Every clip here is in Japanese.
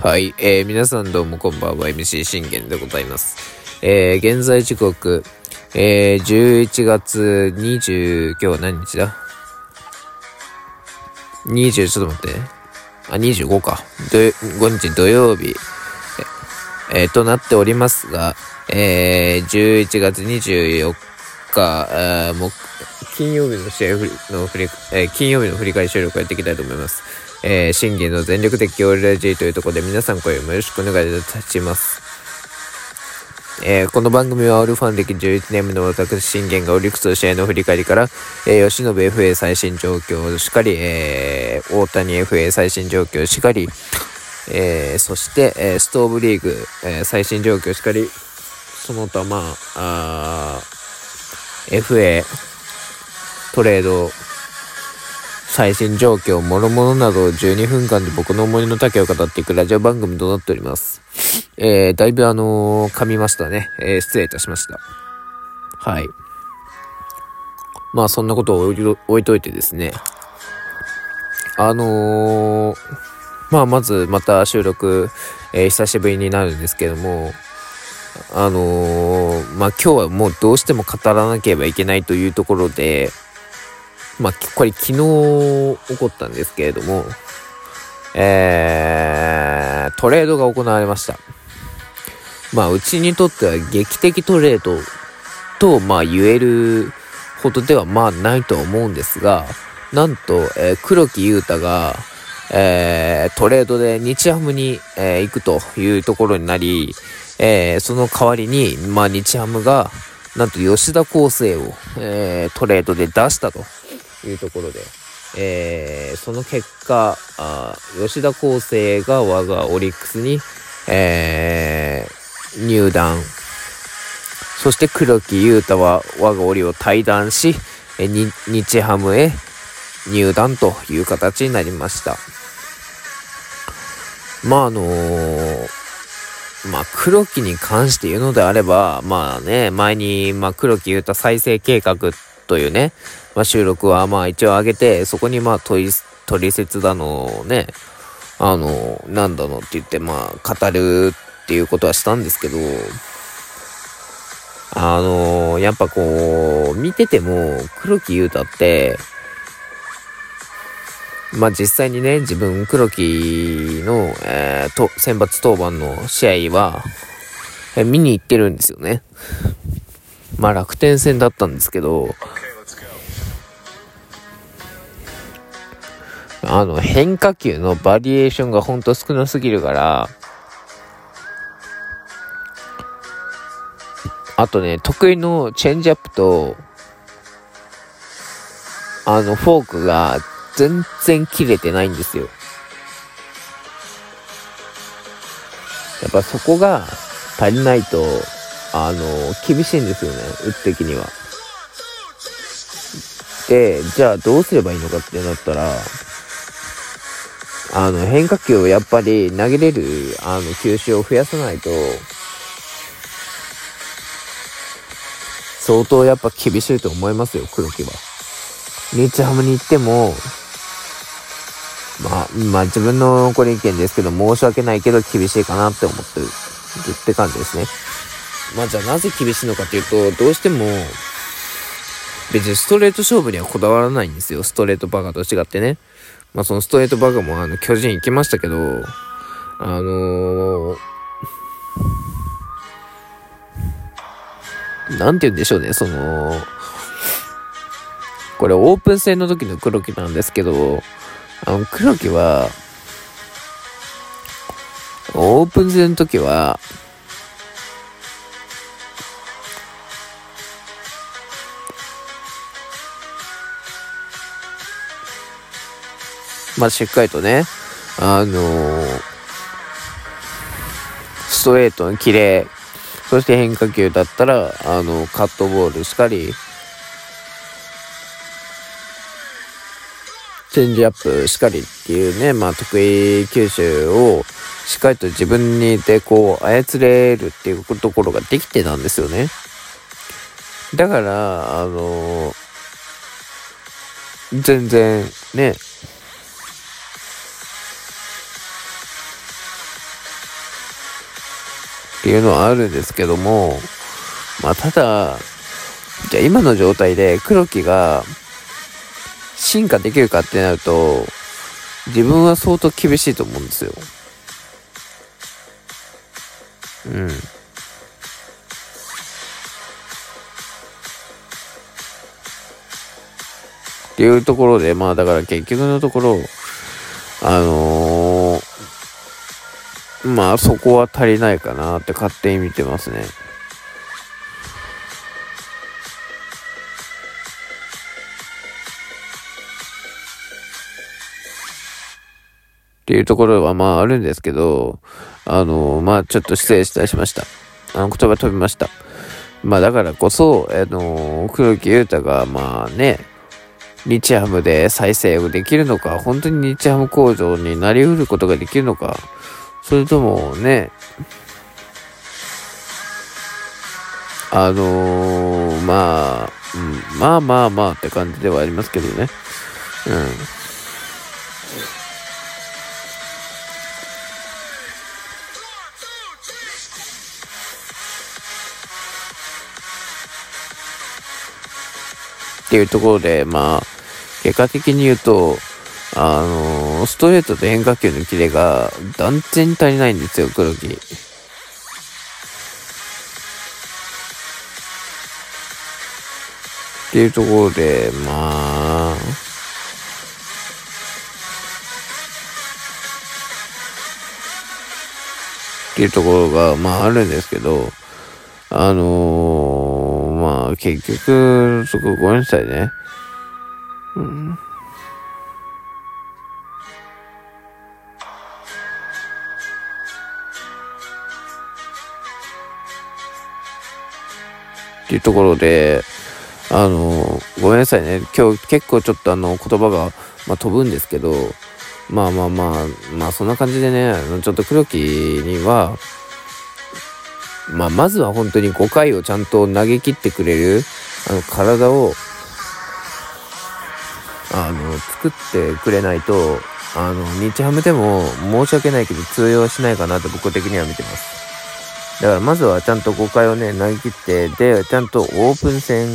はい、えー、皆さんどうもこんばんは MC 信玄でございます。えー、現在時刻、えー、11月20、今日は何日だ ?20、ちょっと待って。あ、25か。5日土曜日、えー、となっておりますが、えー、11月24日、えー、も金曜日の試合の振り、えー、金曜日の振り返り収録をやっていきたいと思います。えー、審議の全力的オールラジというところで皆さん声もよろしくお願いいたします。えー、この番組はオールファン歴11年目の私信玄がオリックスの試合の振り返りから、えー、吉野 FA 最新状況しかり、えー、大谷 FA 最新状況しかり、えー、そして、えー、ストーブリーグ、えー、最新状況しかり、その他まあ、あ FA トレード最新状況、諸々などを12分間で僕の思いの丈を語っていくラジオ番組となっております。えー、だいぶあのー、噛みましたね。えー、失礼いたしました。はい。まあそんなことを置いといてですね。あのー、まあまずまた収録、えー、久しぶりになるんですけども、あのー、まあ今日はもうどうしても語らなければいけないというところで、まあ、これ昨日起こったんですけれども、えー、トレードが行われました。まあ、うちにとっては劇的トレードと、まあ、言えるほどでは、まあ、ないと思うんですが、なんと、えー、黒木優太が、えー、トレードで日ハムに、えー、行くというところになり、えー、その代わりに、まあ、日ハムが、なんと吉田康生を、えー、トレードで出したというところで、えー、その結果、あ吉田康生が我がオリックスに、えー、入団。そして黒木優太は我がオリを退団し、え日ハムへ入団という形になりました。まああのー、まあ黒木に関して言うのであれば、まあね、前に、まあ黒木優太再生計画というね、まあ、収録はまあ一応上げて、そこにまあ問い、取説だのね、あの、なんだのって言ってまあ語るっていうことはしたんですけど、あのやっぱこう、見てても黒木優太って、まあ実際にね、自分黒木の、えー、と、選抜当番の試合は、見に行ってるんですよね。まあ楽天戦だったんですけど、あの、変化球のバリエーションがほんと少なすぎるから、あとね、得意のチェンジアップと、あの、フォークが全然切れてないんですよ。やっぱそこが足りないと、あの、厳しいんですよね、打つ的には。で、じゃあどうすればいいのかってなったら、あの、変化球をやっぱり投げれる、あの、球種を増やさないと、相当やっぱ厳しいと思いますよ、黒木は。日ハムに行っても、まあ、まあ自分のこれ意見ですけど、申し訳ないけど厳しいかなって思ってるって感じですね。まあじゃあなぜ厳しいのかっていうと、どうしても、別にストレート勝負にはこだわらないんですよ。ストレートバカと違ってね。まあそのストレートバカもあの巨人行きましたけど、あのー、なんて言うんでしょうね、その、これオープン戦の時の黒木なんですけど、あの黒木は、オープン戦の時は、まあ、しっかりとね、あのー、ストレートのキレ、そして変化球だったら、あの、カットボールしかり、チェンジアップしかりっていうね、まあ、得意球種をしっかりと自分にでこう操れるっていうところができてたんですよね。だから、あのー、全然ね、っていうのはあるんですけども、まあただ、じゃ今の状態で黒木が進化できるかってなると、自分は相当厳しいと思うんですよ。うん。っていうところで、まあだから結局のところ、あのー、まあそこは足りないかなって勝手に見てますね。っていうところはまああるんですけど、あの、まあちょっと失礼いたしました。あの言葉飛びました。まあだからこそ、あの、黒木優太がまあね、日ハムで再生をできるのか、本当に日ハム工場になりうることができるのか、それともね、あのー、まあ、うん、まあまあまあって感じではありますけどね。うん。っていうところで、まあ、結果的に言うと、あのー、ストレートと変化球のキレが断然足りないんですよ、黒木。っていうところで、まあ、っていうところが、まああるんですけど、あのー、まあ結局、そこごめんなさいね。っていうところで、あの、ごめんなさいね。今日結構ちょっとあの言葉が、まあ、飛ぶんですけど、まあまあまあ、まあそんな感じでね、ちょっと黒木には、まあまずは本当に5回をちゃんと投げ切ってくれる、あの体をあの、作ってくれないと、あの、日ハムでも申し訳ないけど通用しないかなと僕的には見てます。だからまずはちゃんと5回をね、投げ切って、で、ちゃんとオープン戦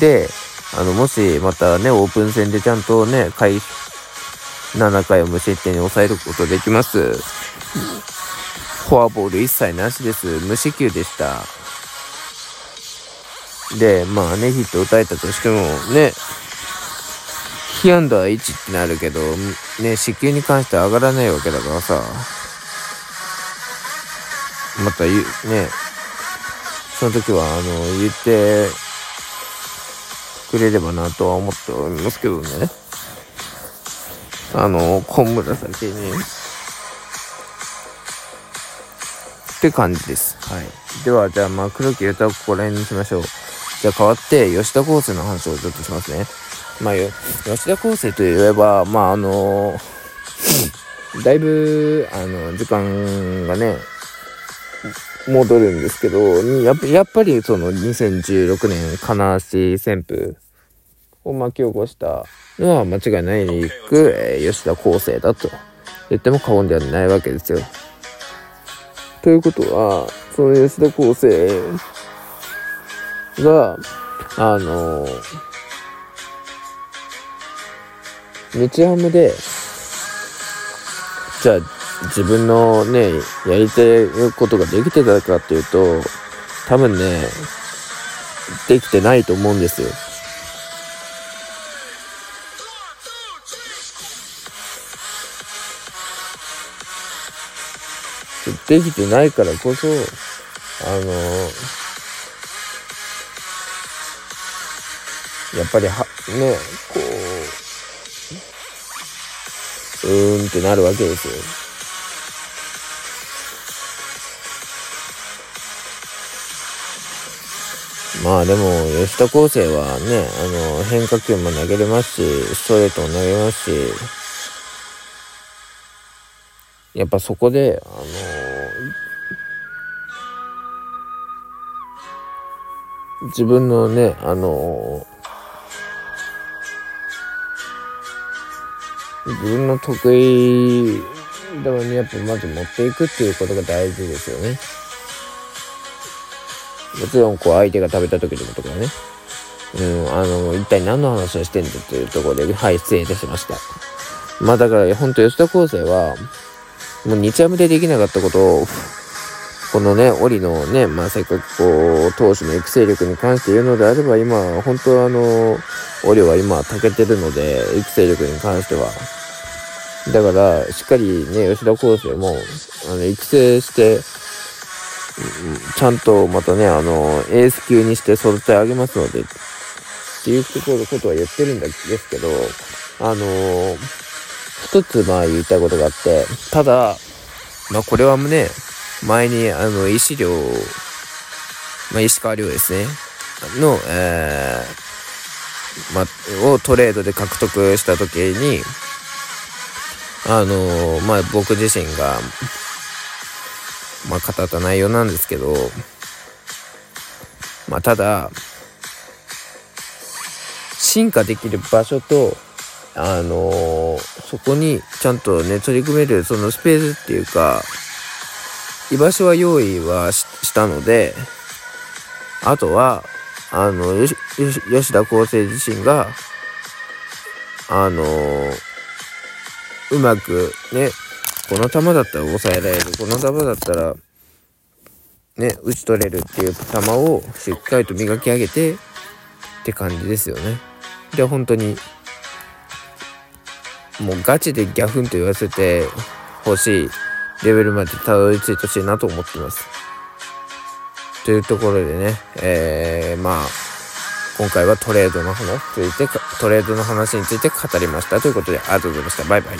で、あの、もしまたね、オープン戦でちゃんとね、回、7回を無失点に抑えることできます。フォアボール一切なしです。無四球でした。で、まあね、ヒット打たれたとしてもね、被安打は1ってなるけど、ね、支給に関しては上がらないわけだからさ、また言う、ね、その時は、あの、言ってくれればなとは思っておりますけどね。あの、小紫に。って感じです。はい。では、じゃあ、まあ、黒木歌をここら辺にしましょう。じゃあ、変わって、吉田康生の話をちょっとしますね。まあ、吉田康生といえば、まあ、あのだいぶ、あの、時間がね、戻るんですけど、やっぱやっぱりその2016年金足旋風を巻き起こしたのは間違いないにく、えー、吉田康生だと言っても過言ではないわけですよ。ということは、その吉田康生が、あのー日ハムで、じゃあ自分のね、やりたいことができてたかっていうと、多分ね、できてないと思うんですよ。できてないからこそ、あのやっぱりは、ね、こう、うーんってなるわけですよ。まあでも、吉田康生はね、あの、変化球も投げれますし、ストレートも投げますし、やっぱそこで、あの自分のね、あの自分の得意度にやっぱまず持っていくっていうことが大事ですよね。もちろんこう相手が食べた時でもとかね。うん、あの、一体何の話をしてんだっていうところで、はい、失礼いたしました。まあだから、本当吉田康生は、もう日ハムでできなかったことを、このね、オリのね、まあせっかくこう、投手の育成力に関して言うのであれば、今、本当あの、オリは今、たけてるので、育成力に関しては。だから、しっかりね、吉田康生も、あの、育成して、ちゃんとまたね、あの、エース級にして育て上げますので、っていうことは言ってるんですけど、あの一つまあ言いたいことがあって、ただ、まあこれはね、前にあの、石量、まあ石川遼ですね、の、えー、ま、をトレードで獲得した時に、あのまあ僕自身が、まあ語った内容なんですけど、まあただ、進化できる場所と、あのー、そこにちゃんとね、取り組めるそのスペースっていうか、居場所は用意はしたので、あとは、あの、吉田康生自身が、あのー、うまくね、この球だったら抑えられる、この球だったら、ね、打ち取れるっていう球をしっかりと磨き上げてって感じですよね。で、本当にもうガチでギャフンと言わせてほしいレベルまでたどり着いてほしいなと思ってます。というところでね、えー、まあ、今回はトレードの話について、トレードの話について語りました。ということで、ありがとうございました。バイバイ。